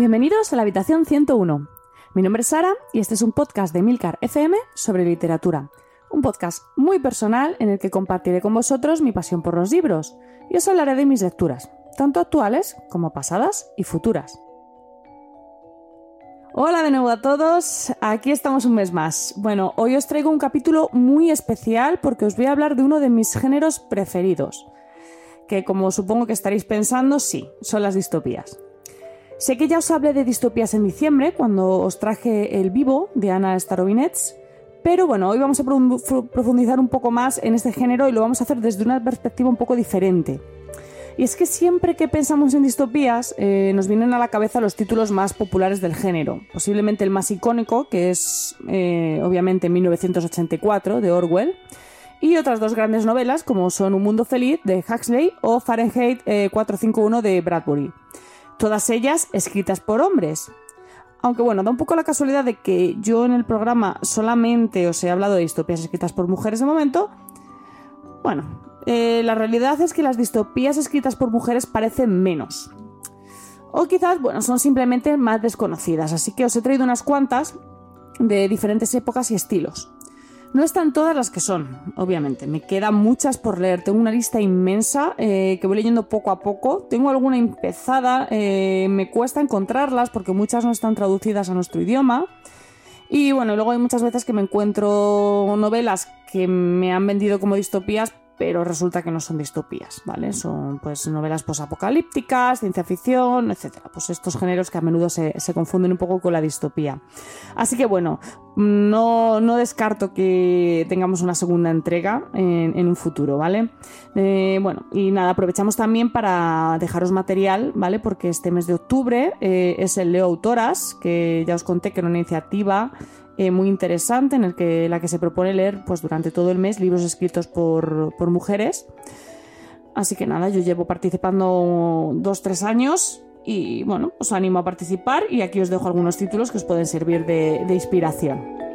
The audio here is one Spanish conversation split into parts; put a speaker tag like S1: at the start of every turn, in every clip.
S1: Bienvenidos a la habitación 101. Mi nombre es Sara y este es un podcast de Milcar FM sobre literatura. Un podcast muy personal en el que compartiré con vosotros mi pasión por los libros y os hablaré de mis lecturas, tanto actuales como pasadas y futuras. Hola de nuevo a todos, aquí estamos un mes más. Bueno, hoy os traigo un capítulo muy especial porque os voy a hablar de uno de mis géneros preferidos, que como supongo que estaréis pensando, sí, son las distopías. Sé que ya os hablé de distopías en diciembre, cuando os traje El Vivo de Ana Starobinets, pero bueno, hoy vamos a profundizar un poco más en este género y lo vamos a hacer desde una perspectiva un poco diferente. Y es que siempre que pensamos en distopías eh, nos vienen a la cabeza los títulos más populares del género. Posiblemente el más icónico, que es eh, obviamente 1984 de Orwell, y otras dos grandes novelas como son Un Mundo Feliz de Huxley o Fahrenheit 451 eh, de Bradbury. Todas ellas escritas por hombres. Aunque bueno, da un poco la casualidad de que yo en el programa solamente os he hablado de distopías escritas por mujeres de momento. Bueno, eh, la realidad es que las distopías escritas por mujeres parecen menos. O quizás, bueno, son simplemente más desconocidas, así que os he traído unas cuantas de diferentes épocas y estilos. No están todas las que son, obviamente. Me quedan muchas por leer. Tengo una lista inmensa eh, que voy leyendo poco a poco. Tengo alguna empezada. Eh, me cuesta encontrarlas porque muchas no están traducidas a nuestro idioma. Y bueno, luego hay muchas veces que me encuentro novelas que me han vendido como distopías, pero resulta que no son distopías, ¿vale? Son pues novelas posapocalípticas, ciencia ficción, etcétera. Pues estos géneros que a menudo se, confunden un poco con la distopía. Así que bueno, no, no descarto que tengamos una segunda entrega en, un futuro, ¿vale? Eh, bueno, y nada, aprovechamos también para dejaros material, ¿vale? Porque este mes de octubre eh, es el Leo Autoras, que ya os conté que era una iniciativa eh, muy interesante en el que, la que se propone leer pues, durante todo el mes libros escritos por, por mujeres. Así que nada, yo llevo participando dos, tres años y bueno, os animo a participar y aquí os dejo algunos títulos que os pueden servir de, de inspiración.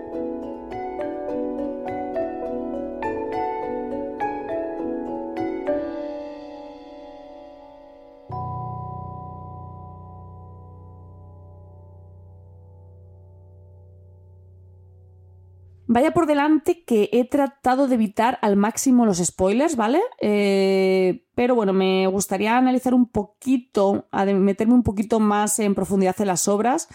S1: Vaya por delante que he tratado de evitar al máximo los spoilers, ¿vale? Eh, pero bueno, me gustaría analizar un poquito, meterme un poquito más en profundidad en las obras.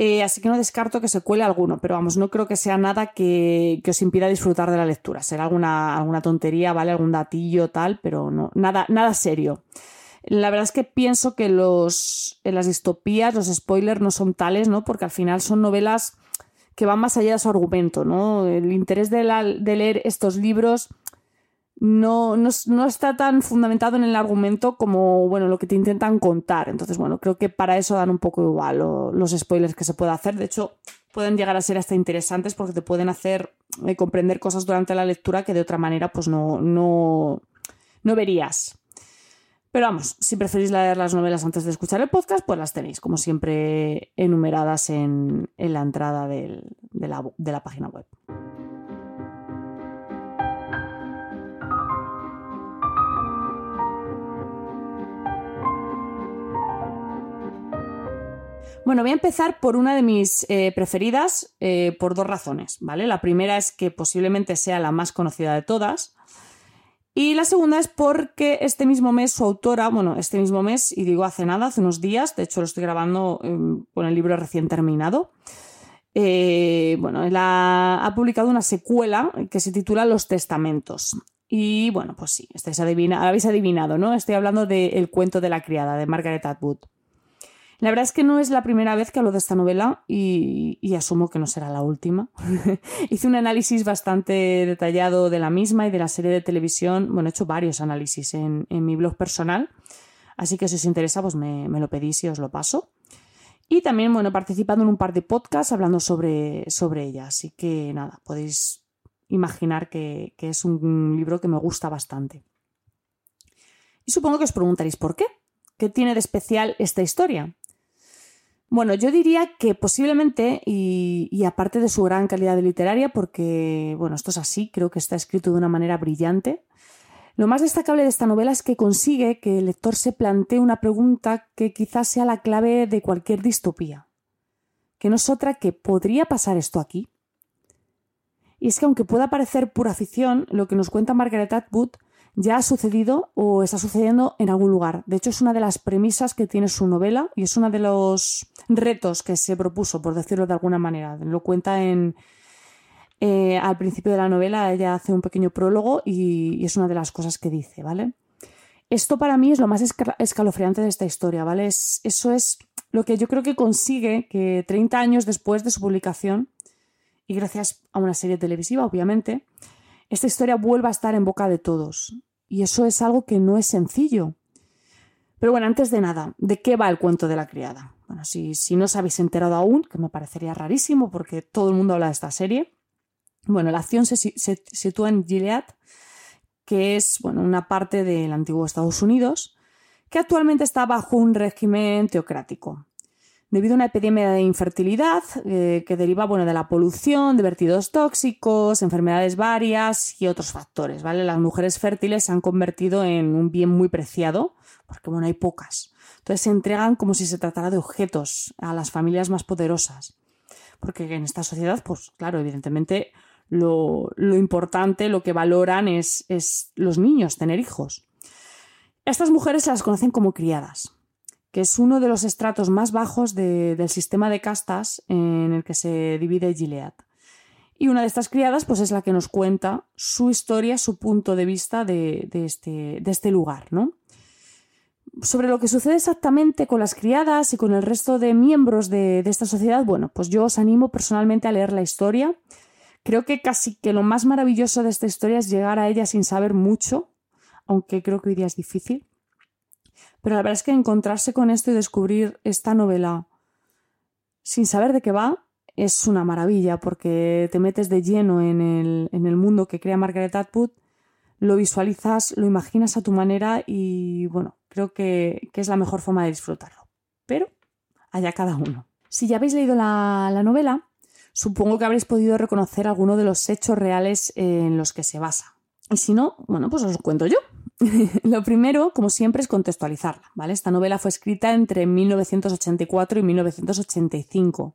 S1: Eh, así que no descarto que se cuele alguno, pero vamos, no creo que sea nada que, os impida disfrutar de la lectura. Será alguna, alguna tontería, ¿vale? Algún datillo, tal, pero no, nada, nada serio. La verdad es que pienso que los, en las distopías los spoilers no son tales, ¿no? Porque al final son novelas que van más allá de su argumento, ¿no? El interés de, leer estos libros no, no, está tan fundamentado en el argumento como, bueno, lo que te intentan contar. Entonces, bueno, creo que para eso dan un poco igual los spoilers que se puede hacer. De hecho, pueden llegar a ser hasta interesantes porque te pueden hacer eh, comprender cosas durante la lectura que de otra manera, pues no, no, no verías. Pero vamos, si preferís leer las novelas antes de escuchar el podcast, pues las tenéis, como siempre, enumeradas en, la entrada de, la, página web. Bueno, voy a empezar por una de mis eh, preferidas eh, por dos razones, ¿vale? La primera es que posiblemente sea la más conocida de todas, y la segunda es porque este mismo mes su autora, bueno, este mismo mes, y digo hace nada, hace unos días, de hecho lo estoy grabando em, con el libro recién terminado, eh, bueno, él ha, publicado una secuela que se titula Los Testamentos. Y bueno, pues sí, estáis adivina, habéis adivinado, ¿no? Estoy hablando de cuento de la criada, de Margaret Atwood. La verdad es que no es la primera vez que hablo de esta novela y, asumo que no será la última. Hice un análisis bastante detallado de la misma y de la serie de televisión. Bueno, he hecho varios análisis en, mi blog personal, así que si os interesa, pues me, lo pedís y os lo paso. Y también, bueno, he participado en un par de podcasts hablando sobre, sobre ella, así que nada, podéis imaginar que, que es un libro que me gusta bastante. Y supongo que os preguntaréis por qué. ¿Qué tiene de especial esta historia? Bueno, yo diría que posiblemente, y, aparte de su gran calidad literaria, porque, bueno, esto es así, creo que está escrito de una manera brillante, Lo más destacable de esta novela es que consigue que el lector se plantee una pregunta que quizás sea la clave de cualquier distopía, que no es otra que ¿podría pasar esto aquí? Y es que aunque pueda parecer pura ficción, lo que nos cuenta Margaret Atwood ya ha sucedido o está sucediendo en algún lugar. De hecho, es una de las premisas que tiene su novela y es uno de los retos que se propuso, por decirlo de alguna manera. Lo cuenta en, eh, al principio de la novela ella hace un pequeño prólogo y, es una de las cosas que dice, ¿vale? Esto para mí es lo más escalofriante de esta historia, ¿vale? eso es lo que yo creo que consigue que 30 años después de su publicación, y gracias a una serie televisiva, obviamente, esta historia vuelva a estar en boca de todos. Y eso es algo que no es sencillo. Pero bueno, antes de nada, ¿de qué va el cuento de la criada? Bueno, si, si no os habéis enterado aún, que me parecería rarísimo porque todo el mundo habla de esta serie, bueno, la acción se, sitúa en Gilead, que es bueno, una parte del antiguo Estados Unidos, que actualmente está bajo un régimen teocrático. Debido a una epidemia de infertilidad eh, que deriva bueno, de la polución, de vertidos tóxicos, enfermedades varias y otros factores. ¿vale? Las mujeres fértiles se han convertido en un bien muy preciado, porque bueno, hay pocas. Entonces se entregan como si se tratara de objetos a las familias más poderosas. Porque en esta sociedad, pues claro, evidentemente lo, importante, lo que valoran es, es, los niños, tener hijos. Estas mujeres se las conocen como criadas, que es uno de los estratos más bajos del sistema de castas en el que se divide Gilead. Y una de estas criadas pues, es la que nos cuenta su historia, su punto de vista de, este, de este, lugar. ¿no? Sobre lo que sucede exactamente con las criadas y con el resto de miembros de, de esta sociedad, bueno, pues yo os animo personalmente a leer la historia Creo que casi que lo más maravilloso de esta historia es llegar a ella sin saber mucho, aunque creo que hoy día es difícil. Pero la verdad es que encontrarse con esto y descubrir esta novela sin saber de qué va es una maravilla porque te metes de lleno en el, en el mundo que crea Margaret Atwood, lo visualizas, lo imaginas a tu manera y bueno, creo que, es la mejor forma de disfrutarlo. Pero allá cada uno. Si ya habéis leído la, la novela, supongo que habréis podido reconocer alguno de los hechos reales en los que se basa. Y si no, bueno, pues os lo cuento yo. lo primero, como siempre, es contextualizarla, ¿vale? Esta novela fue escrita entre 1984 y 1985.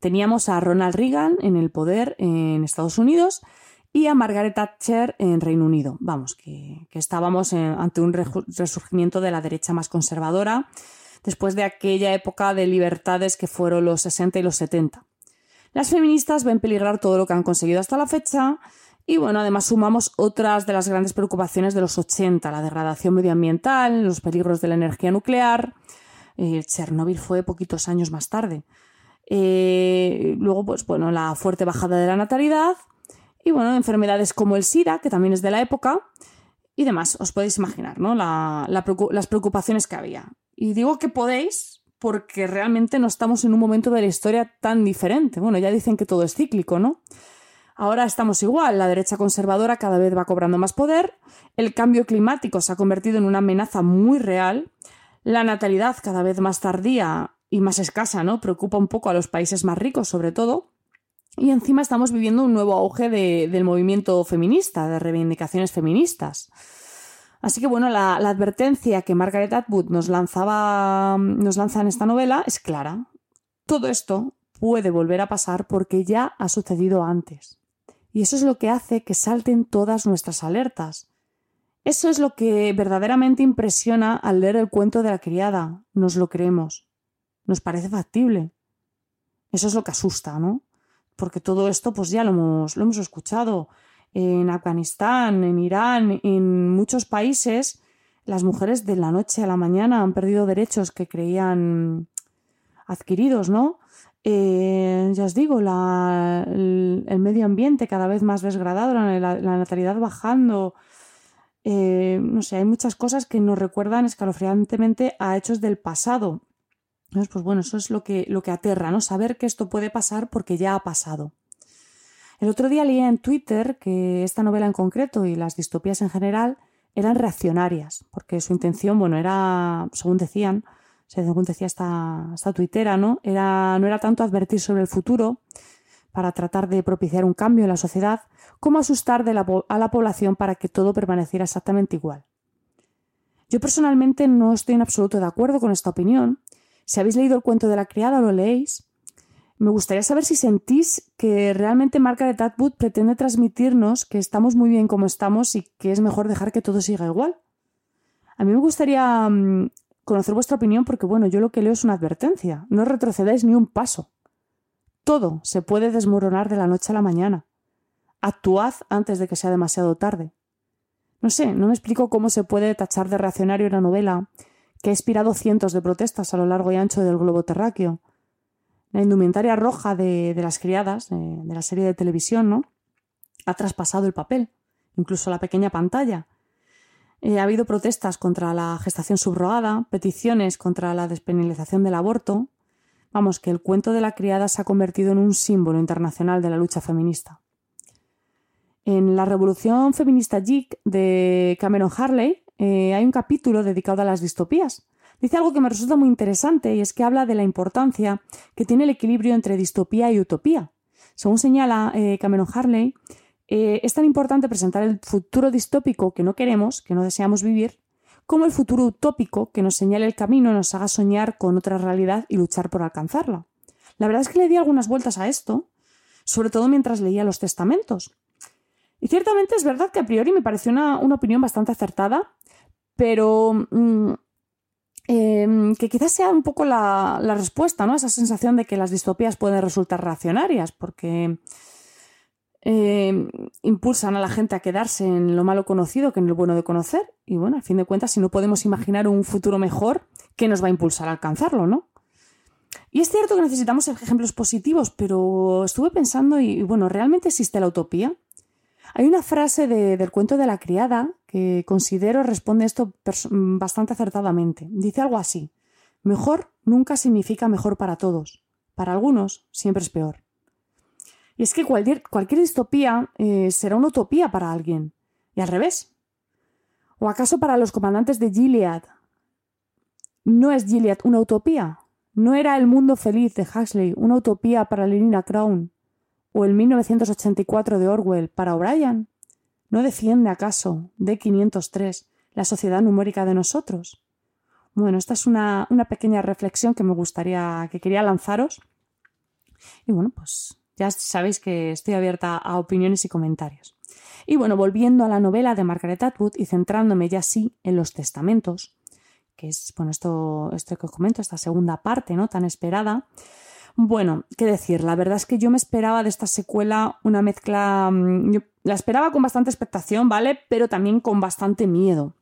S1: Teníamos a Ronald Reagan en el poder en Estados Unidos y a Margaret Thatcher en Reino Unido. Vamos, que, estábamos ante un resurgimiento de la derecha más conservadora después de aquella época de libertades que fueron los 60 y los 70. Las feministas ven peligrar todo lo que han conseguido hasta la fecha y bueno, además sumamos otras de las grandes preocupaciones de los 80, la degradación medioambiental, los peligros de la energía nuclear. Eh, Chernóbil fue poquitos años más tarde. Eh, luego, pues bueno, la fuerte bajada de la natalidad y bueno, enfermedades como el SIDA, que también es de la época, y demás. Os podéis imaginar, ¿no? las preocupaciones que había. Y digo que podéis porque realmente no estamos en un momento de la historia tan diferente. Bueno, ya dicen que todo es cíclico, ¿no? Ahora estamos igual, la derecha conservadora cada vez va cobrando más poder, el cambio climático se ha convertido en una amenaza muy real, la natalidad cada vez más tardía y más escasa, ¿no? Preocupa un poco a los países más ricos, sobre todo. Y encima estamos viviendo un nuevo auge del movimiento feminista, de reivindicaciones feministas. Así que bueno, la, advertencia que Margaret Atwood nos lanzaba, nos lanza en esta novela es clara. Todo esto puede volver a pasar porque ya ha sucedido antes. Y eso es lo que hace que salten todas nuestras alertas. Eso es lo que verdaderamente impresiona al leer el cuento de la criada. Nos lo creemos. Nos parece factible. Eso es lo que asusta, ¿no? Porque todo esto pues ya lo hemos, lo hemos escuchado en Afganistán, en Irán, en muchos países, las mujeres de la noche a la mañana han perdido derechos que creían adquiridos, ¿no? Eh, ya os digo, el, medio ambiente cada vez más desgradado, la, natalidad bajando. Eh, no sé, hay muchas cosas que nos recuerdan escalofriantemente a hechos del pasado. Entonces, pues bueno, eso es lo que, lo que aterra, ¿no? Saber que esto puede pasar porque ya ha pasado. El otro día leía en Twitter que esta novela en concreto y las distopías en general eran reaccionarias, porque su intención, bueno, era, según decían, según decía esta, esta tuitera, ¿no? Era, no era tanto advertir sobre el futuro, para tratar de propiciar un cambio en la sociedad, como asustar a la población para que todo permaneciera exactamente igual. Yo personalmente no estoy en absoluto de acuerdo con esta opinión. Si habéis leído el cuento de la criada o lo leéis, me gustaría saber si sentís que realmente Margaret Atwood pretende transmitirnos que estamos muy bien como estamos y que es mejor dejar que todo siga igual. A mí me gustaría mm, conocer vuestra opinión porque, bueno, yo lo que leo es una advertencia. No retrocedáis ni un paso. Todo se puede desmoronar de la noche a la mañana. Actuad antes de que sea demasiado tarde. No sé, no me explico cómo se puede tachar de reaccionario una novela que ha inspirado cientos de protestas a lo largo y ancho del globo terráqueo. La indumentaria roja de, las criadas, de, la serie de televisión, ¿no? Ha traspasado el papel, incluso la pequeña pantalla. Eh, ha habido protestas contra la gestación subrogada, peticiones contra la despenalización del aborto. Vamos, que el cuento de la criada se ha convertido en un símbolo internacional de la lucha feminista. En la Revolución Feminista Geek de Cameron Harley eh, hay un capítulo dedicado a las distopías. Dice algo que me resulta muy interesante y es que habla de la importancia que tiene el equilibrio entre distopía y utopía. Según señala eh, Cameron Harley, eh, es tan importante presentar el futuro distópico que no queremos, que no deseamos vivir, como el futuro utópico que nos señale el camino, nos haga soñar con otra realidad y luchar por alcanzarla. La verdad es que le di algunas vueltas a esto, sobre todo mientras leía los testamentos. Y ciertamente es verdad que a priori me pareció una, opinión bastante acertada, pero mm, em, que quizás sea un poco la, respuesta, ¿no? Esa sensación de que las distopías pueden resultar reaccionarias, porque em, impulsan a la gente a quedarse en lo malo conocido que en lo bueno de conocer. Y bueno, a fin de cuentas, si no podemos imaginar un futuro mejor, ¿qué nos va a impulsar a alcanzarlo, no? Y es cierto que necesitamos ejemplos positivos, pero estuve pensando y bueno, ¿realmente existe la utopía? Hay una frase del cuento de la criada que considero responde esto bastante acertadamente. Dice algo así. Mejor nunca significa mejor para todos. Para algunos siempre es peor. Y es que cualquier, cualquier distopía eh, será una utopía para alguien. Y al revés. ¿O acaso para los comandantes de Gilead no es Gilead una utopía? ¿No era el mundo feliz de Huxley una utopía para Lenina Crown? ¿O el 1984 de Orwell para O'Brien? ¿No defiende acaso D503 la sociedad numérica de nosotros? Bueno, esta es una, pequeña reflexión que me gustaría, que quería lanzaros. Y bueno, pues ya sabéis que estoy abierta a opiniones y comentarios. Y bueno, volviendo a la novela de Margaret Atwood y centrándome ya sí en los testamentos, que es, bueno, esto, esto que os comento, esta segunda parte, ¿no? Tan esperada. Bueno, qué decir, la verdad es que yo me esperaba de esta secuela una mezcla. Mm, la esperaba con bastante expectación, ¿vale? Pero también con bastante miedo.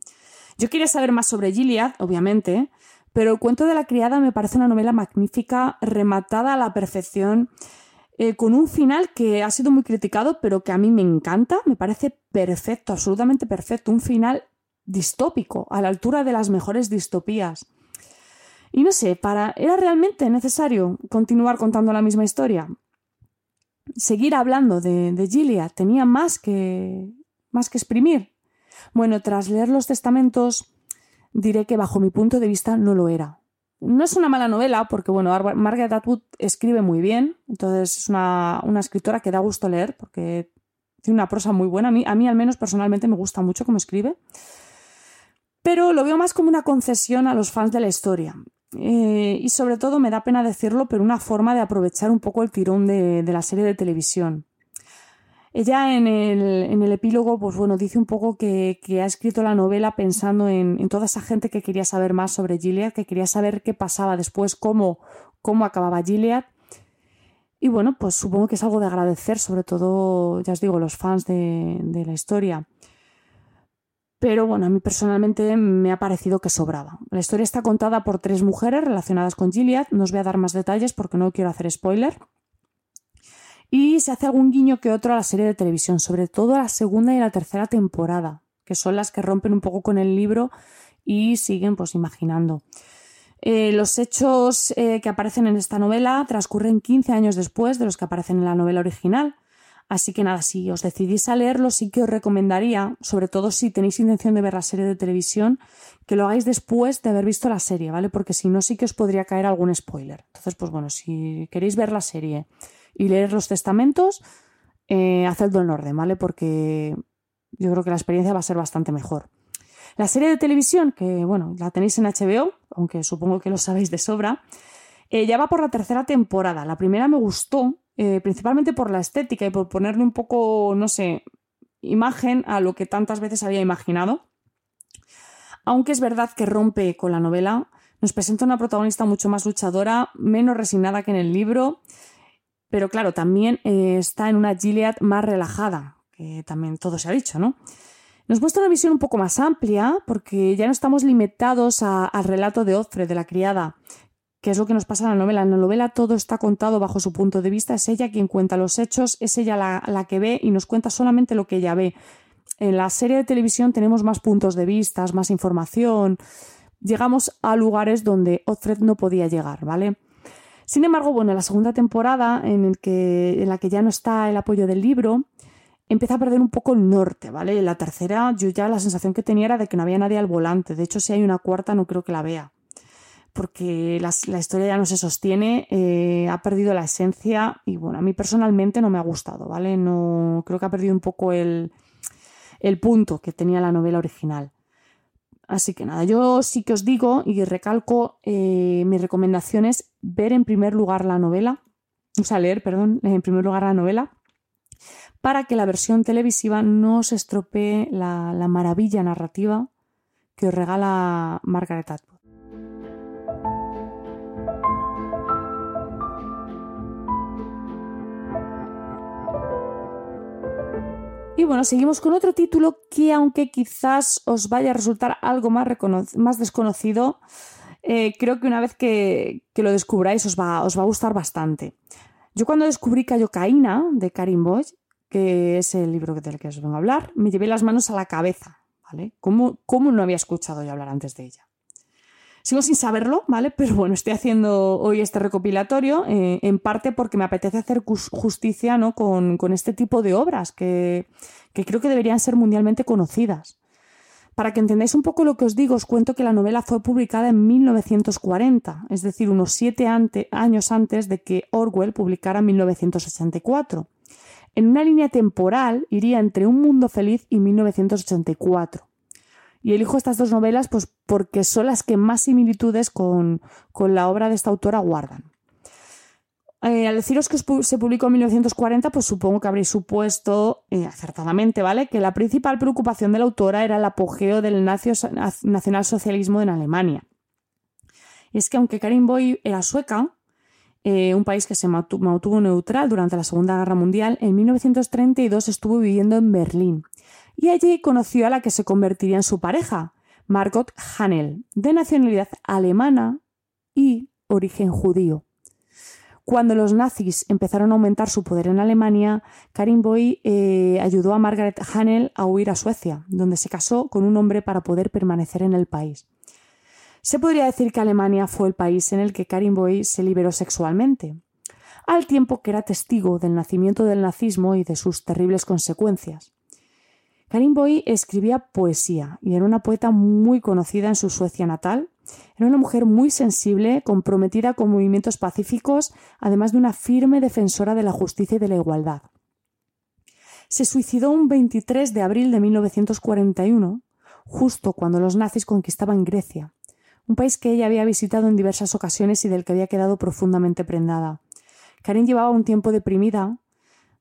S1: Yo quería saber más sobre Gilead, obviamente, pero el cuento de la criada me parece una novela magnífica, rematada a la perfección, eh, con un final que ha sido muy criticado, pero que a mí me encanta, me parece perfecto, absolutamente perfecto, un final distópico, a la altura de las mejores distopías. Y no sé, para ¿era realmente necesario continuar contando la misma historia? Seguir hablando de, de tenía más que más que exprimir. Bueno, tras leer los testamentos, diré que bajo mi punto de vista no lo era. No es una mala novela, porque bueno, Margaret Atwood escribe muy bien, entonces es una, escritora que da gusto leer, porque tiene una prosa muy buena. A mí, a mí al menos personalmente me gusta mucho cómo escribe. Pero lo veo más como una concesión a los fans de la historia. Eh, y sobre todo me da pena decirlo, pero una forma de aprovechar un poco el tirón de, la serie de televisión. Ella en el, epílogo, pues bueno, dice un poco que, ha escrito la novela pensando en, toda esa gente que quería saber más sobre Gilead, que quería saber qué pasaba después, cómo, cómo acababa Gilead. Y bueno, pues supongo que es algo de agradecer, sobre todo, ya os digo, los fans de, de la historia. Pero bueno, a mí personalmente me ha parecido que sobraba. La historia está contada por tres mujeres relacionadas con Gilead. No os voy a dar más detalles porque no quiero hacer spoiler. Y se hace algún guiño que otro a la serie de televisión, sobre todo a la segunda y la tercera temporada, que son las que rompen un poco con el libro y siguen pues imaginando. Eh, los hechos eh, que aparecen en esta novela transcurren 15 años después de los que aparecen en la novela original, Así que nada, si os decidís a leerlo, sí que os recomendaría, sobre todo si tenéis intención de ver la serie de televisión, que lo hagáis después de haber visto la serie, ¿vale? Porque si no, sí que os podría caer algún spoiler. Entonces, pues bueno, si queréis ver la serie y leer los testamentos, eh, hacedlo en orden, ¿vale? Porque yo creo que la experiencia va a ser bastante mejor. La serie de televisión, que bueno, la tenéis en HBO, aunque supongo que lo sabéis de sobra, eh, ya va por la tercera temporada. La primera me gustó, eh, principalmente por la estética y por ponerle un poco, no sé, imagen a lo que tantas veces había imaginado. Aunque es verdad que rompe con la novela, nos presenta una protagonista mucho más luchadora, menos resignada que en el libro, pero claro, también eh, está en una Gilead más relajada, que también todo se ha dicho, ¿no? Nos muestra una visión un poco más amplia, porque ya no estamos limitados al relato de Ofre, de la criada, que es lo que nos pasa en la novela. En la novela todo está contado bajo su punto de vista, es ella quien cuenta los hechos, es ella la, que ve y nos cuenta solamente lo que ella ve. En la serie de televisión tenemos más puntos de vista, más información. Llegamos a lugares donde Offred no podía llegar, ¿vale? Sin embargo, bueno, en la segunda temporada, en, la que ya no está el apoyo del libro, empieza a perder un poco el norte, ¿vale? La tercera, yo ya la sensación que tenía era de que no había nadie al volante. De hecho, si hay una cuarta, no creo que la vea. Porque la, historia ya no se sostiene, eh, ha perdido la esencia y, bueno, a mí personalmente no me ha gustado, ¿vale? No, creo que ha perdido un poco el punto que tenía la novela original. Así que nada, yo sí que os digo y recalco eh, mi recomendación es ver en primer lugar la novela, o sea, leer, perdón, en primer lugar la novela, para que la versión televisiva no se estropee la, la maravilla narrativa que os regala Margaret Atwood. Y bueno, seguimos con otro título que aunque quizás os vaya a resultar algo más, desconocido, eh, creo que una vez que, lo descubráis os va, os va, a gustar bastante. Yo cuando descubrí Cayocaína de Karim Boy, que es el libro del que os vengo a hablar, me llevé las manos a la cabeza, ¿vale? ¿Cómo, cómo no había escuchado yo hablar antes de ella? Sigo sin saberlo, ¿vale? Pero bueno, estoy haciendo hoy este recopilatorio, eh, en parte porque me apetece hacer justicia ¿no? con, este tipo de obras que, creo que deberían ser mundialmente conocidas. Para que entendáis un poco lo que os digo, os cuento que la novela fue publicada en 1940, es decir, unos siete años antes de que Orwell publicara en 1984. En una línea temporal iría entre Un Mundo Feliz y 1984. Y elijo estas dos novelas pues, porque son las que más similitudes con, la obra de esta autora guardan. Eh, al deciros que se publicó en 1940, pues supongo que habréis supuesto, eh, acertadamente, ¿vale?, que la principal preocupación de la autora era el apogeo del nacionalsocialismo en Alemania. Y es que aunque Karin Boy era sueca, eh, un país que se mantuvo neutral durante la Segunda Guerra Mundial, en 1932 estuvo viviendo en Berlín y allí conoció a la que se convertiría en su pareja, Margot Hanel, de nacionalidad alemana y origen judío. Cuando los nazis empezaron a aumentar su poder en Alemania, Karin Boy eh, ayudó a Margaret Hanel a huir a Suecia, donde se casó con un hombre para poder permanecer en el país. Se podría decir que Alemania fue el país en el que Karin Boy se liberó sexualmente, al tiempo que era testigo del nacimiento del nazismo y de sus terribles consecuencias. Karin Boy escribía poesía y era una poeta muy conocida en su Suecia natal. Era una mujer muy sensible, comprometida con movimientos pacíficos, además de una firme defensora de la justicia y de la igualdad. Se suicidó un 23 de abril de 1941, justo cuando los nazis conquistaban Grecia, un país que ella había visitado en diversas ocasiones y del que había quedado profundamente prendada. Karin llevaba un tiempo deprimida,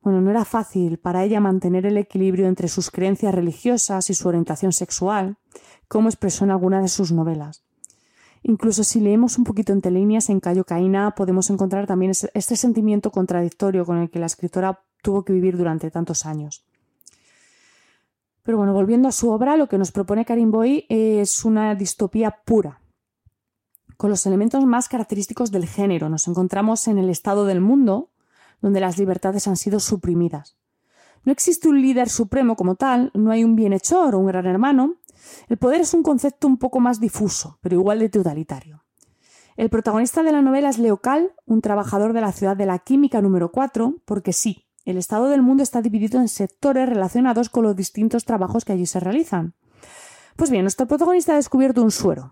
S1: bueno, no era fácil para ella mantener el equilibrio entre sus creencias religiosas y su orientación sexual, como expresó en alguna de sus novelas. Incluso si leemos un poquito entre líneas en Cayo Caína, podemos encontrar también este sentimiento contradictorio con el que la escritora tuvo que vivir durante tantos años. Pero bueno, volviendo a su obra, lo que nos propone Karim Boy es una distopía pura, con los elementos más característicos del género. Nos encontramos en el estado del mundo, donde las libertades han sido suprimidas. No existe un líder supremo como tal, no hay un bienhechor o un gran hermano. El poder es un concepto un poco más difuso, pero igual de totalitario. El protagonista de la novela es Leocal, un trabajador de la ciudad de la química número 4, porque sí, el estado del mundo está dividido en sectores relacionados con los distintos trabajos que allí se realizan. Pues bien, nuestro protagonista ha descubierto un suero.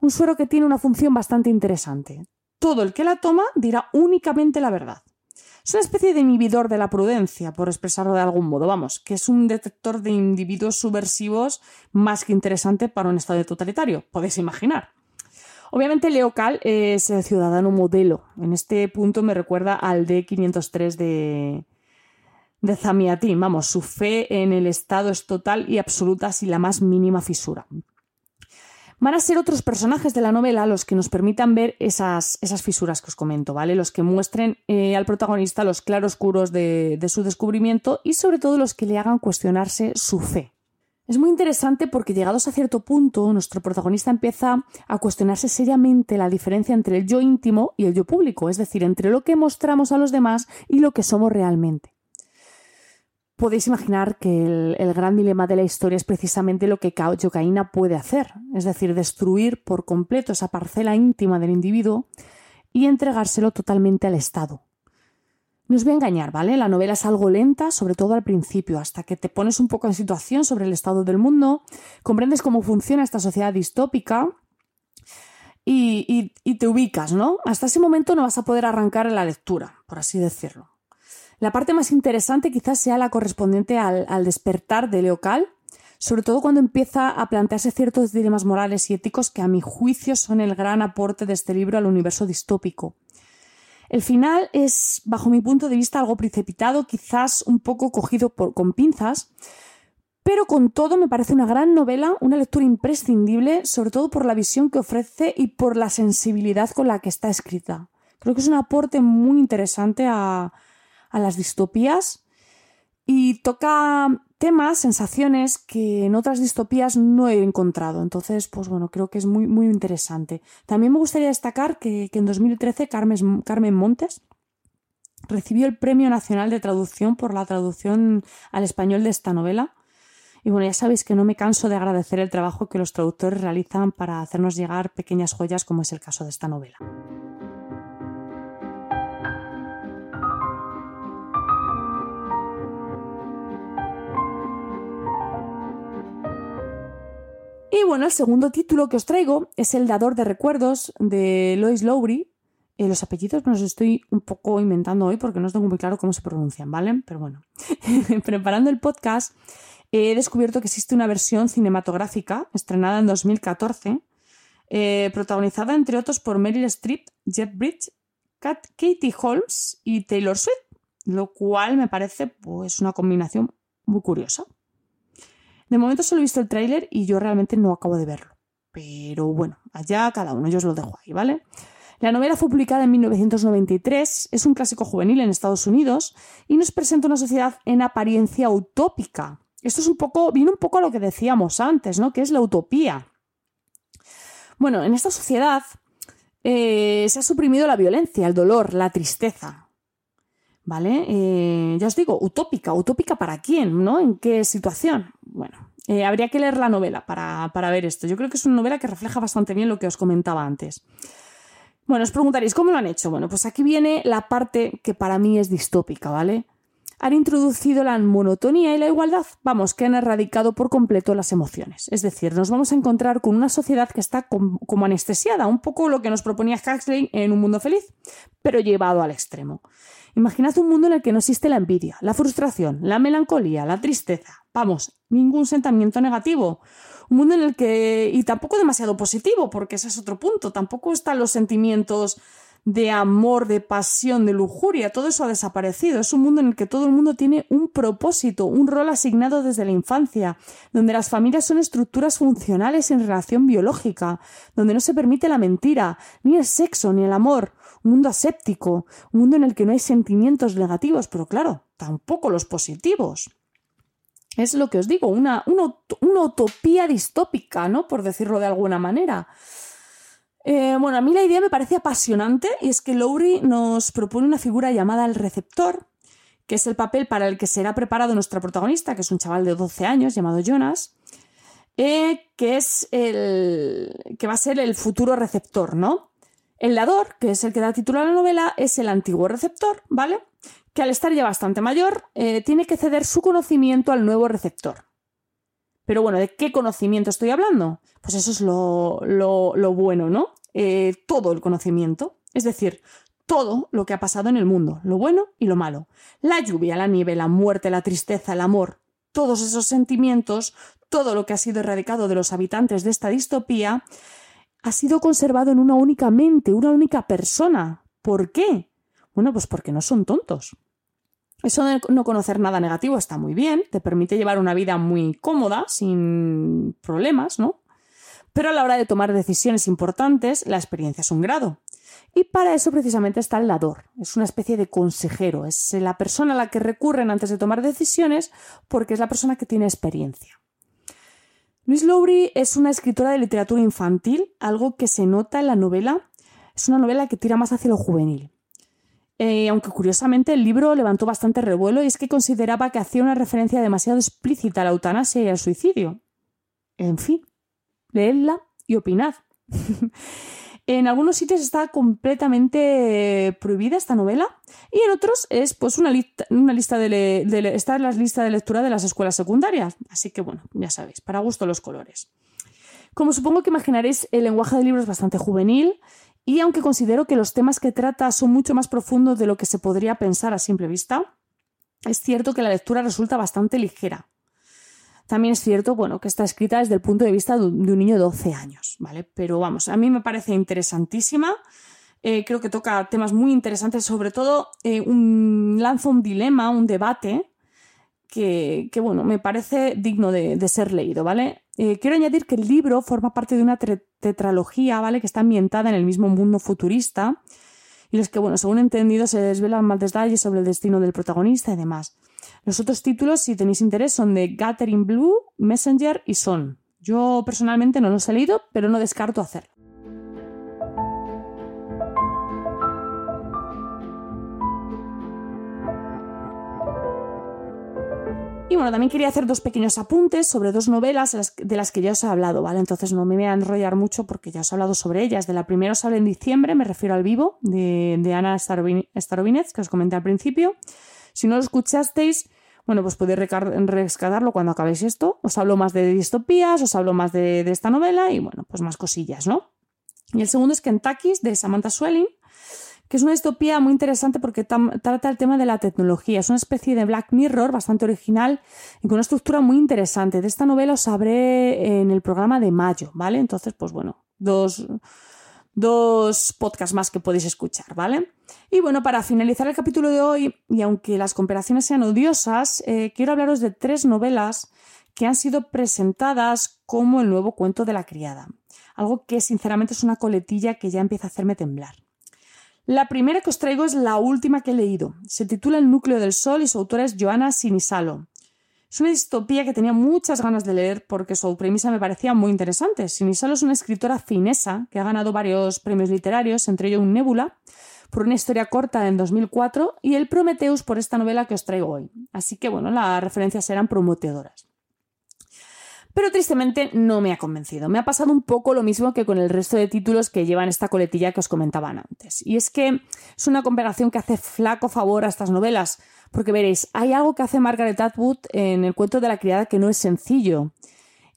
S1: Un suero que tiene una función bastante interesante. Todo el que la toma dirá únicamente la verdad. Es una especie de inhibidor de la prudencia, por expresarlo de algún modo, vamos, que es un detector de individuos subversivos más que interesante para un Estado totalitario, podéis imaginar. Obviamente Leo Cal es el ciudadano modelo. En este punto me recuerda al D503 de, de Zamiatín. Vamos, su fe en el Estado es total y absoluta sin la más mínima fisura. Van a ser otros personajes de la novela los que nos permitan ver esas, esas fisuras que os comento, ¿vale? Los que muestren eh, al protagonista los claroscuros de, de su descubrimiento y sobre todo los que le hagan cuestionarse su fe. Es muy interesante porque llegados a cierto punto, nuestro protagonista empieza a cuestionarse seriamente la diferencia entre el yo íntimo y el yo público, es decir, entre lo que mostramos a los demás y lo que somos realmente. Podéis imaginar que el, gran dilema de la historia es precisamente lo que Yocaína puede hacer, es decir, destruir por completo esa parcela íntima del individuo y entregárselo totalmente al Estado. No os voy a engañar, ¿vale? La novela es algo lenta, sobre todo al principio, hasta que te pones un poco en situación sobre el estado del mundo, comprendes cómo funciona esta sociedad distópica y, te ubicas, ¿no? Hasta ese momento no vas a poder arrancar en la lectura, por así decirlo. La parte más interesante quizás sea la correspondiente al, al despertar de Leocal, sobre todo cuando empieza a plantearse ciertos dilemas morales y éticos que a mi juicio son el gran aporte de este libro al universo distópico. El final es, bajo mi punto de vista, algo precipitado, quizás un poco cogido con pinzas, pero con todo me parece una gran novela, una lectura imprescindible, sobre todo por la visión que ofrece y por la sensibilidad con la que está escrita. Creo que es un aporte muy interesante a, a las distopías y toca temas, sensaciones que en otras distopías no he encontrado. Entonces, pues bueno, creo que es muy, muy interesante. También me gustaría destacar que, en 2013 Carmen, Carmen Montes recibió el Premio Nacional de Traducción por la traducción al español de esta novela. Y bueno, ya sabéis que no me canso de agradecer el trabajo que los traductores realizan para hacernos llegar pequeñas joyas como es el caso de esta novela. Y bueno, el segundo título que os traigo es El dador de recuerdos de Lois Lowry. Eh, los apellidos me los estoy un poco inventando hoy porque no tengo muy claro cómo se pronuncian, ¿vale? Pero bueno, preparando el podcast he descubierto que existe una versión cinematográfica estrenada en 2014, eh, protagonizada entre otros por Meryl Streep, Jeff Bridge, Katie Holmes y Taylor Swift, lo cual me parece pues una combinación muy curiosa. De momento solo he visto el tráiler y yo realmente no acabo de verlo. Pero bueno, allá cada uno, yo os lo dejo ahí, ¿vale? La novela fue publicada en 1993, es un clásico juvenil en Estados Unidos y nos presenta una sociedad en apariencia utópica. Esto es un poco, viene un poco a lo que decíamos antes, ¿no? Que es la utopía. Bueno, en esta sociedad eh, se ha suprimido la violencia, el dolor, la tristeza. ¿Vale? Eh, ya os digo, utópica. ¿Utópica para quién? ¿No? ¿En qué situación? Bueno, eh, habría que leer la novela para, para, ver esto. Yo creo que es una novela que refleja bastante bien lo que os comentaba antes. Bueno, os preguntaréis, ¿cómo lo han hecho? Bueno, pues aquí viene la parte que para mí es distópica, ¿vale? Han introducido la monotonía y la igualdad. Vamos, que han erradicado por completo las emociones. Es decir, nos vamos a encontrar con una sociedad que está como anestesiada, un poco lo que nos proponía Huxley en Un Mundo Feliz, pero llevado al extremo. Imaginad un mundo en el que no existe la envidia, la frustración, la melancolía, la tristeza, vamos, ningún sentimiento negativo. Un mundo en el que, y tampoco demasiado positivo, porque ese es otro punto, tampoco están los sentimientos de amor, de pasión, de lujuria, todo eso ha desaparecido. Es un mundo en el que todo el mundo tiene un propósito, un rol asignado desde la infancia, donde las familias son estructuras funcionales en relación biológica, donde no se permite la mentira, ni el sexo, ni el amor, un mundo aséptico, un mundo en el que no hay sentimientos negativos, pero claro, tampoco los positivos. Es lo que os digo, una, utopía distópica, ¿no? Por decirlo de alguna manera. Eh, bueno, a mí la idea me parece apasionante y es que Lowry nos propone una figura llamada el receptor, que es el papel para el que será preparado nuestra protagonista, que es un chaval de 12 años llamado Jonas, eh, que es el que va a ser el futuro receptor, ¿no? El dador, que es el que da título a la novela, es el antiguo receptor, ¿vale? Que al estar ya bastante mayor, eh, tiene que ceder su conocimiento al nuevo receptor. Pero bueno, ¿de qué conocimiento estoy hablando? Pues eso es lo, bueno, ¿no? Eh, todo el conocimiento. Es decir, todo lo que ha pasado en el mundo, lo bueno y lo malo. La lluvia, la nieve, la muerte, la tristeza, el amor, todos esos sentimientos, todo lo que ha sido erradicado de los habitantes de esta distopía, ha sido conservado en una única mente, una única persona. ¿Por qué? Bueno, pues porque no son tontos. Eso de no conocer nada negativo está muy bien, te permite llevar una vida muy cómoda, sin problemas, ¿no? Pero a la hora de tomar decisiones importantes, la experiencia es un grado. Y para eso precisamente está el dador. Es una especie de consejero. Es la persona a la que recurren antes de tomar decisiones porque es la persona que tiene experiencia. Luis Lowry es una escritora de literatura infantil, algo que se nota en la novela. Es una novela que tira más hacia lo juvenil. Eh, aunque curiosamente el libro levantó bastante revuelo y es que consideraba que hacía una referencia demasiado explícita a la eutanasia y al suicidio. En fin, leedla y opinad. En algunos sitios está completamente prohibida esta novela y en otros es pues una, lista, una lista de, está en la lista de lectura de las escuelas secundarias. Así que bueno, ya sabéis, para gusto los colores. Como supongo que imaginaréis, el lenguaje del libro es bastante juvenil y aunque considero que los temas que trata son mucho más profundos de lo que se podría pensar a simple vista, es cierto que la lectura resulta bastante ligera. También es cierto, bueno, que está escrita desde el punto de vista de un niño de 12 años, ¿vale? Pero vamos, a mí me parece interesantísima. Eh, creo que toca temas muy interesantes, sobre todo eh, un, lanza un dilema, un debate que, bueno, me parece digno de, ser leído, ¿vale? Eh, quiero añadir que el libro forma parte de una tetralogía, ¿vale? Que está ambientada en el mismo mundo futurista y los que, bueno, según entendido, se desvelan más detalles sobre el destino del protagonista y demás. Los otros títulos, si tenéis interés, son de Gathering Blue, Messenger y Son. Yo personalmente no los he leído, pero no descarto hacerlo. Y bueno, también quería hacer dos pequeños apuntes sobre dos novelas de las que ya os he hablado, ¿vale? Entonces no me voy a enrollar mucho porque ya os he hablado sobre ellas. De la primera os hablé en diciembre, me refiero al vivo, de, de Ana Starovinez, que os comenté al principio. Si no lo escuchasteis, bueno, pues podéis rescatarlo cuando acabéis esto. Os hablo más de distopías, os hablo más de, esta novela y bueno, pues más cosillas, ¿no? Y el segundo es Kentucky, de Samantha Swelling, que es una distopía muy interesante porque trata el tema de la tecnología. Es una especie de Black Mirror bastante original y con una estructura muy interesante. De esta novela os hablé en el programa de mayo, ¿vale? Entonces, pues bueno, dos, dos podcasts más que podéis escuchar, ¿vale? Y bueno, para finalizar el capítulo de hoy, y aunque las comparaciones sean odiosas, eh, quiero hablaros de tres novelas que han sido presentadas como el nuevo cuento de la criada. Algo que sinceramente es una coletilla que ya empieza a hacerme temblar. La primera que os traigo es la última que he leído. Se titula El núcleo del sol y su autora es Joana Sinisalo. Es una distopía que tenía muchas ganas de leer porque su premisa me parecía muy interesante. Sinisalo es una escritora finesa que ha ganado varios premios literarios, entre ellos un Nebula, por una historia corta en 2004 y el Prometheus por esta novela que os traigo hoy. Así que bueno, las referencias eran prometedoras. Pero tristemente no me ha convencido. Me ha pasado un poco lo mismo que con el resto de títulos que llevan esta coletilla que os comentaban antes. Y es que es una comparación que hace flaco favor a estas novelas, porque veréis, hay algo que hace Margaret Atwood en el cuento de la criada que no es sencillo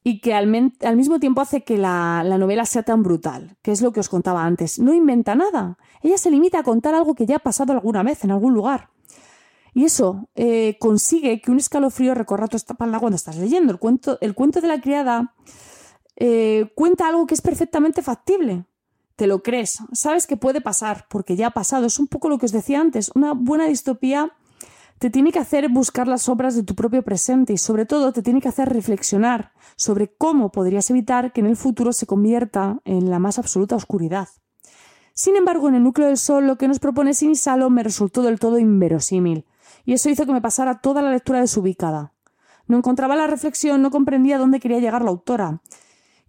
S1: y que al, mismo tiempo hace que la, novela sea tan brutal, que es lo que os contaba antes. No inventa nada. Ella se limita a contar algo que ya ha pasado alguna vez en algún lugar. Y eso eh, consigue que un escalofrío recorra tu espalda cuando estás leyendo. El cuento, el cuento de la criada eh, cuenta algo que es perfectamente factible. Te lo crees, sabes que puede pasar, porque ya ha pasado. Es un poco lo que os decía antes. Una buena distopía te tiene que hacer buscar las obras de tu propio presente y sobre todo te tiene que hacer reflexionar sobre cómo podrías evitar que en el futuro se convierta en la más absoluta oscuridad. Sin embargo, en el núcleo del sol lo que nos propone Sinisalo me resultó del todo inverosímil, y eso hizo que me pasara toda la lectura desubicada. No encontraba la reflexión, no comprendía dónde quería llegar la autora.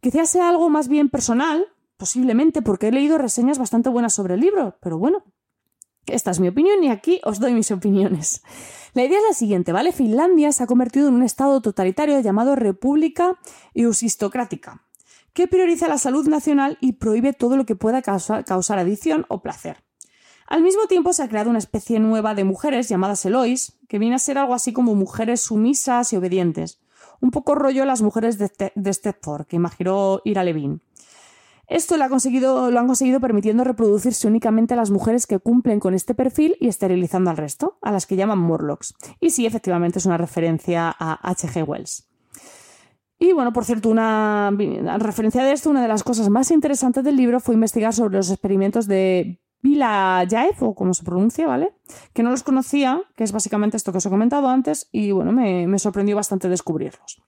S1: Quizás sea algo más bien personal, posiblemente porque he leído reseñas bastante buenas sobre el libro, pero bueno, esta es mi opinión y aquí os doy mis opiniones. La idea es la siguiente, ¿vale? Finlandia se ha convertido en un estado totalitario llamado República Eusistocrática, que prioriza la salud nacional y prohíbe todo lo que pueda causar, causar adicción o placer. Al mismo tiempo se ha creado una especie nueva de mujeres llamadas Elois, que viene a ser algo así como mujeres sumisas y obedientes. Un poco rollo las mujeres de, Stepford, que imaginó Ira Levin. Esto lo, ha conseguido, lo han conseguido permitiendo reproducirse únicamente a las mujeres que cumplen con este perfil y esterilizando al resto, a las que llaman Morlocks. Y sí, efectivamente es una referencia a H.G. Wells. Y bueno, por cierto, una referencia de esto, una de las cosas más interesantes del libro fue investigar sobre los experimentos de Vilayaev, o como se pronuncia, ¿vale? Que no los conocía, que es básicamente esto que os he comentado antes, y bueno, me, me sorprendió bastante descubrirlos.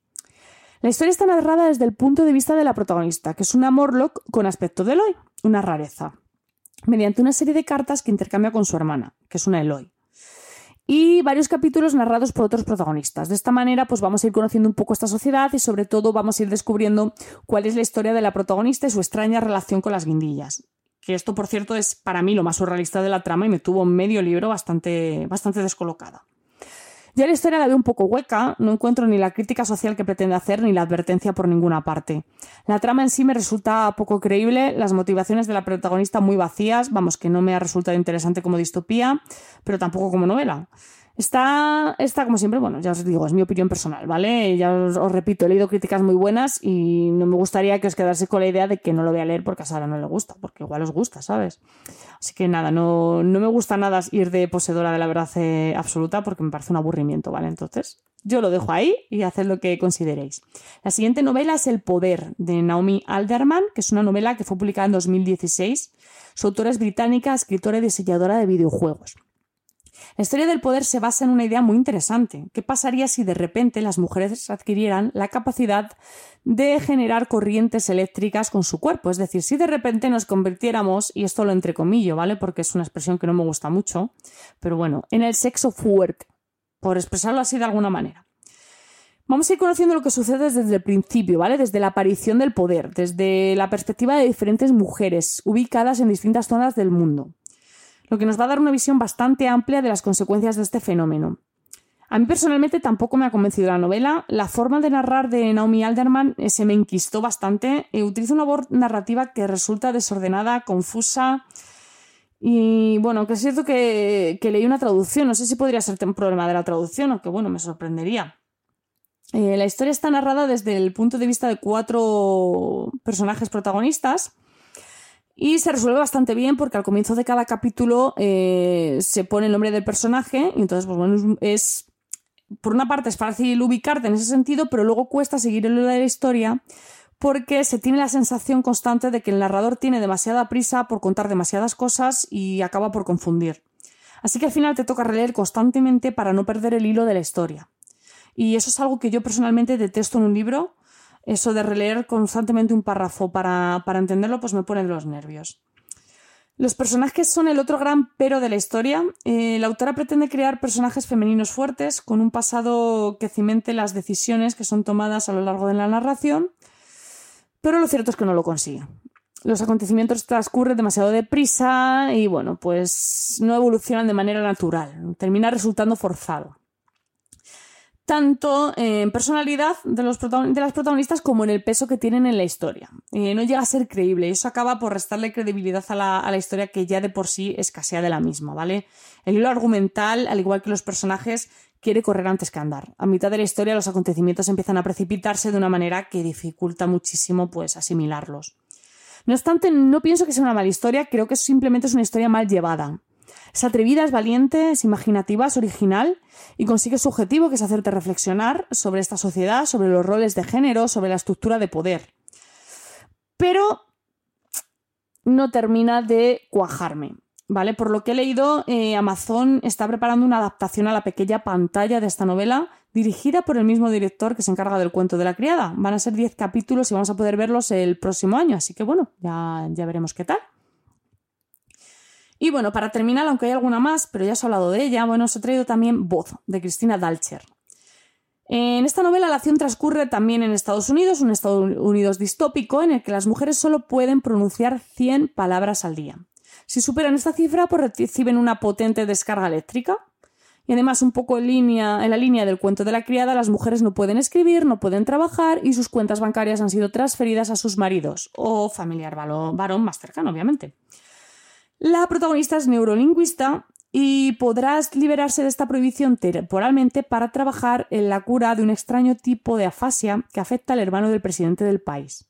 S1: La historia está narrada desde el punto de vista de la protagonista, que es una Morlock con aspecto de Eloy, una rareza, mediante una serie de cartas que intercambia con su hermana, que es una Eloy. Y varios capítulos narrados por otros protagonistas. De esta manera, pues vamos a ir conociendo un poco esta sociedad y sobre todo vamos a ir descubriendo cuál es la historia de la protagonista y su extraña relación con las guindillas. Que esto, por cierto, es para mí lo más surrealista de la trama y me tuvo medio libro bastante, bastante descolocada. Ya la historia la veo un poco hueca, no encuentro ni la crítica social que pretende hacer ni la advertencia por ninguna parte. La trama en sí me resulta poco creíble, las motivaciones de la protagonista muy vacías, vamos, que no me ha resultado interesante como distopía, pero tampoco como novela. Está, está, como siempre, bueno, ya os digo, es mi opinión personal, ¿vale? Ya os, repito, he leído críticas muy buenas y no me gustaría que os quedase con la idea de que no lo voy a leer porque a Sara no le gusta, porque igual os gusta, ¿sabes? Así que nada, no, no me gusta nada ir de poseedora de la verdad eh, absoluta porque me parece un aburrimiento, ¿vale? Entonces, yo lo dejo ahí y haced lo que consideréis. La siguiente novela es El Poder, de Naomi Alderman, que es una novela que fue publicada en 2016. Su autora es británica, escritora y diseñadora de videojuegos. La historia del poder se basa en una idea muy interesante. ¿Qué pasaría si de repente las mujeres adquirieran la capacidad de generar corrientes eléctricas con su cuerpo? Es decir, si de repente nos convirtiéramos, y esto lo entrecomillo, ¿vale? Porque es una expresión que no me gusta mucho, pero bueno, en el sexo fuerte, por expresarlo así de alguna manera. Vamos a ir conociendo lo que sucede desde el principio, ¿vale? Desde la aparición del poder, desde la perspectiva de diferentes mujeres ubicadas en distintas zonas del mundo lo que nos va a dar una visión bastante amplia de las consecuencias de este fenómeno. A mí personalmente tampoco me ha convencido la novela. La forma de narrar de Naomi Alderman eh, se me enquistó bastante. Eh, utiliza una voz narrativa que resulta desordenada, confusa. Y bueno, que es cierto que, leí una traducción. No sé si podría ser un problema de la traducción, aunque bueno, me sorprendería. Eh, la historia está narrada desde el punto de vista de cuatro personajes protagonistas y se resuelve bastante bien porque al comienzo de cada capítulo eh, se pone el nombre del personaje y entonces, pues bueno, es, por una parte es fácil ubicarte en ese sentido, pero luego cuesta seguir el hilo de la historia porque se tiene la sensación constante de que el narrador tiene demasiada prisa por contar demasiadas cosas y acaba por confundir. Así que al final te toca releer constantemente para no perder el hilo de la historia. Y eso es algo que yo personalmente detesto en un libro eso de releer constantemente un párrafo para, entenderlo, pues me pone de los nervios. Los personajes son el otro gran pero de la historia. Eh, la autora pretende crear personajes femeninos fuertes, con un pasado que cimente las decisiones que son tomadas a lo largo de la narración, pero lo cierto es que no lo consigue. Los acontecimientos transcurren demasiado deprisa y bueno, pues no evolucionan de manera natural. Termina resultando forzado tanto en personalidad de, los de, las protagonistas como en el peso que tienen en la historia. Eh, no llega a ser creíble eso acaba por restarle credibilidad a la, a la, historia que ya de por sí escasea de la misma, ¿vale? El hilo argumental, al igual que los personajes, quiere correr antes que andar. A mitad de la historia los acontecimientos empiezan a precipitarse de una manera que dificulta muchísimo pues asimilarlos. No obstante, no pienso que sea una mala historia, creo que simplemente es una historia mal llevada. Es atrevida, es valiente, es imaginativa, es original y consigue su objetivo, que es hacerte reflexionar sobre esta sociedad, sobre los roles de género, sobre la estructura de poder. Pero no termina de cuajarme. ¿Vale? Por lo que he leído, eh, Amazon está preparando una adaptación a la pequeña pantalla de esta novela, dirigida por el mismo director que se encarga del cuento de la criada. Van a ser 10 capítulos y vamos a poder verlos el próximo año, así que bueno, ya, ya veremos qué tal. Y bueno, para terminar, aunque hay alguna más, pero ya os he hablado de ella, bueno, os he traído también Voz, de Cristina Dalcher. En esta novela la acción transcurre también en Estados Unidos, un Estados Unidos distópico en el que las mujeres solo pueden pronunciar 100 palabras al día. Si superan esta cifra, pues reciben una potente descarga eléctrica. Y además, un poco en, línea, en la línea del cuento de la criada, las mujeres no pueden escribir, no pueden trabajar y sus cuentas bancarias han sido transferidas a sus maridos o familiar varón más cercano, obviamente. La protagonista es neurolingüista y podrás liberarse de esta prohibición temporalmente para trabajar en la cura de un extraño tipo de afasia que afecta al hermano del presidente del país.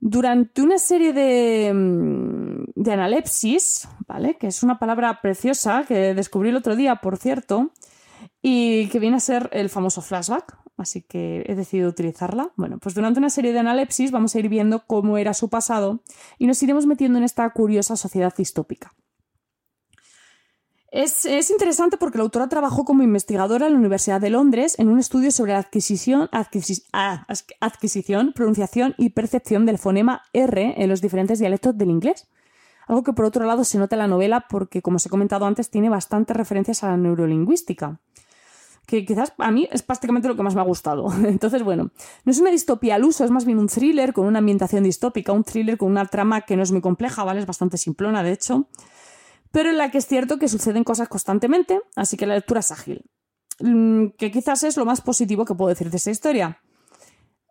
S1: Durante una serie de, mm, analepsis, ¿vale? Que es una palabra preciosa que descubrí el otro día, por cierto, y que viene a ser el famoso flashback, así que he decidido utilizarla. Bueno, pues durante una serie de analepsis vamos a ir viendo cómo era su pasado y nos iremos metiendo en esta curiosa sociedad distópica. Es, interesante porque la autora trabajó como investigadora en la Universidad de Londres en un estudio sobre la adquisición, ah, adquisición, pronunciación y percepción del fonema R en los diferentes dialectos del inglés. Algo que por otro lado se nota en la novela porque, como os he comentado antes, tiene bastantes referencias a la neurolingüística que quizás a mí es prácticamente lo que más me ha gustado. Entonces, bueno, no es una distopía al uso, es más bien un thriller con una ambientación distópica, un thriller con una trama que no es muy compleja, ¿vale? Es bastante simplona, de hecho, pero en la que es cierto que suceden cosas constantemente, así que la lectura es ágil. Mm, que quizás es lo más positivo que puedo decir de esta historia.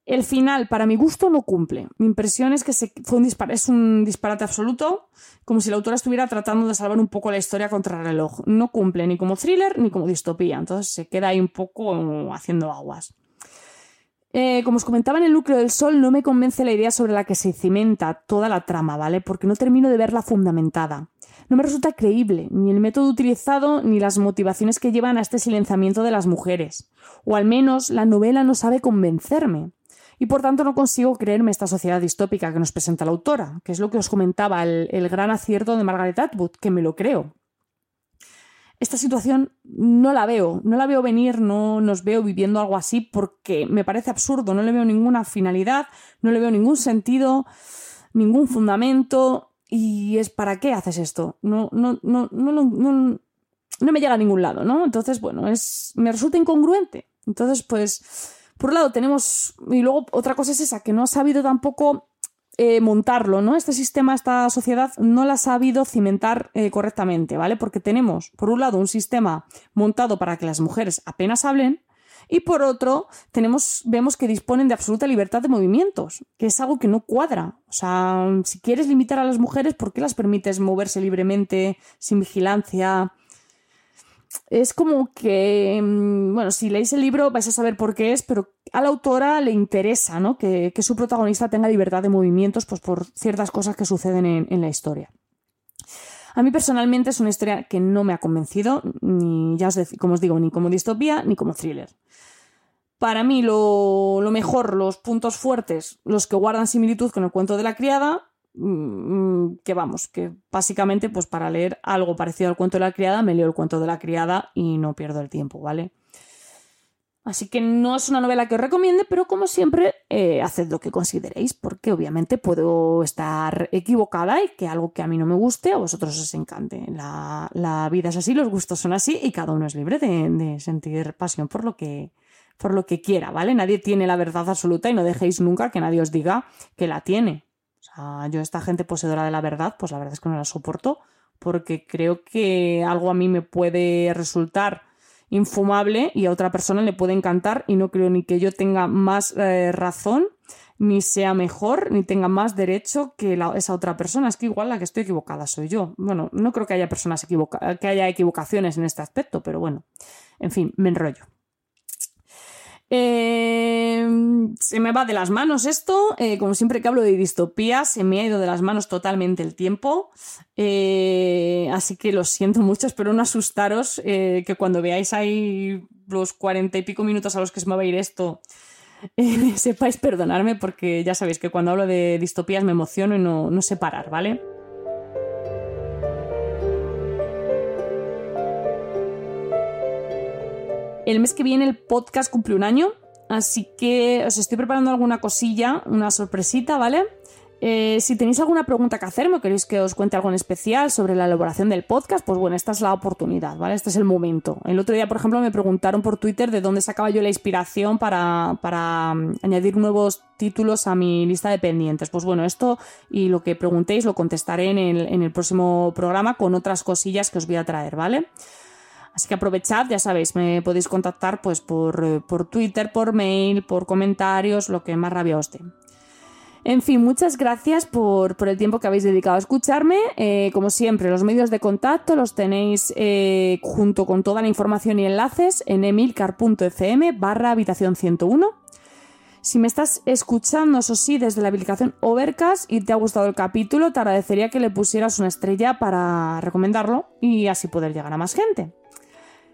S1: El final, para mi gusto, no cumple. Mi impresión es que fue un es un disparate absoluto, como si la autora estuviera tratando de salvar un poco la historia contra el reloj. No cumple ni como thriller ni como distopía, entonces se queda ahí un poco haciendo aguas. Eh, como os comentaba en el núcleo del sol, no me convence la idea sobre la que se cimenta toda la trama, ¿vale? Porque no termino de verla fundamentada. No me resulta creíble ni el método utilizado ni las motivaciones que llevan a este silenciamiento de las mujeres. O al menos la novela no sabe convencerme y por tanto no consigo creerme esta sociedad distópica que nos presenta la autora, que es lo que os comentaba, el, gran acierto de Margaret Atwood, que me lo creo. Esta situación no la veo, no la veo venir, no nos veo viviendo algo así porque me parece absurdo, no le veo ninguna finalidad, no le veo ningún sentido, ningún fundamento y es para qué haces esto. No, no, no, no, no, no me llega a ningún lado, ¿no? Entonces, bueno, es, me resulta incongruente. Entonces, pues por un lado tenemos, y luego otra cosa es esa, que no ha sabido tampoco eh, montarlo, ¿no? Este sistema, esta sociedad no la ha sabido cimentar eh, correctamente, ¿vale? Porque tenemos, por un lado, un sistema montado para que las mujeres apenas hablen, y por otro, tenemos, vemos que disponen de absoluta libertad de movimientos, que es algo que no cuadra. O sea, si quieres limitar a las mujeres, ¿por qué las permites moverse libremente, sin vigilancia? Es como que, mm, bueno, si leéis el libro vais a saber por qué es, pero a la autora le interesa, ¿no? Que, su protagonista tenga libertad de movimientos, pues por ciertas cosas que suceden en, la historia. A mí personalmente es una historia que no me ha convencido, ni ya os como os digo, ni como distopía ni como thriller. Para mí lo, lo mejor, los puntos fuertes, los que guardan similitud con el cuento de la criada, que vamos, que básicamente pues para leer algo parecido al cuento de la criada me leo el cuento de la criada y no pierdo el tiempo, ¿vale? Así que no es una novela que os recomiende, pero como siempre, eh, haced lo que consideréis, porque obviamente puedo estar equivocada y que algo que a mí no me guste a vosotros os encante. La, vida es así, los gustos son así y cada uno es libre de, de, sentir pasión por lo que por lo que quiera, ¿vale? Nadie tiene la verdad absoluta y no dejéis nunca que nadie os diga que la tiene. O sea, yo esta gente poseedora de la verdad, pues la verdad es que no la soporto porque creo que algo a mí me puede resultar infumable y a otra persona le puede encantar y no creo ni que yo tenga más eh, razón, ni sea mejor, ni tenga más derecho que esa otra persona. Es que igual la que estoy equivocada soy yo. Bueno, no creo que haya personas que haya equivocaciones en este aspecto, pero bueno, en fin, me enrollo. Eh, se me va de las manos esto, eh, como siempre que hablo de distopía, se me ha ido de las manos totalmente el tiempo, eh, así que lo siento mucho, espero no asustaros, que cuando veáis ahí los cuarenta y pico minutos a los que se me va a ir esto, sepáis perdonarme porque ya sabéis que cuando hablo de distopías me emociono y no, no sé parar, ¿vale? El mes que viene el podcast cumple un año, así que os estoy preparando alguna cosilla, una sorpresita, ¿vale? Eh, si tenéis alguna pregunta que hacerme o queréis que os cuente algo en especial sobre la elaboración del podcast, pues bueno, esta es la oportunidad, ¿vale? Este es el momento. El otro día, por ejemplo, me preguntaron por Twitter de dónde sacaba yo la inspiración para, mm, añadir nuevos títulos a mi lista de pendientes. Pues bueno, esto y lo que preguntéis lo contestaré en el, en el próximo programa con otras cosillas que os voy a traer, ¿vale? Así que aprovechad, ya sabéis, me podéis contactar pues por, eh, por Twitter, por mail, por comentarios, lo que más rabia os dé. En fin, muchas gracias por, por, el tiempo que habéis dedicado a escucharme. Eh, como siempre, los medios de contacto los tenéis eh, junto con toda la información y enlaces en emilcar.fm barra habitación 101. Si me estás escuchando, eso sí, desde la aplicación Overcast y te ha gustado el capítulo, te agradecería que le pusieras una estrella para recomendarlo y así poder llegar a más gente.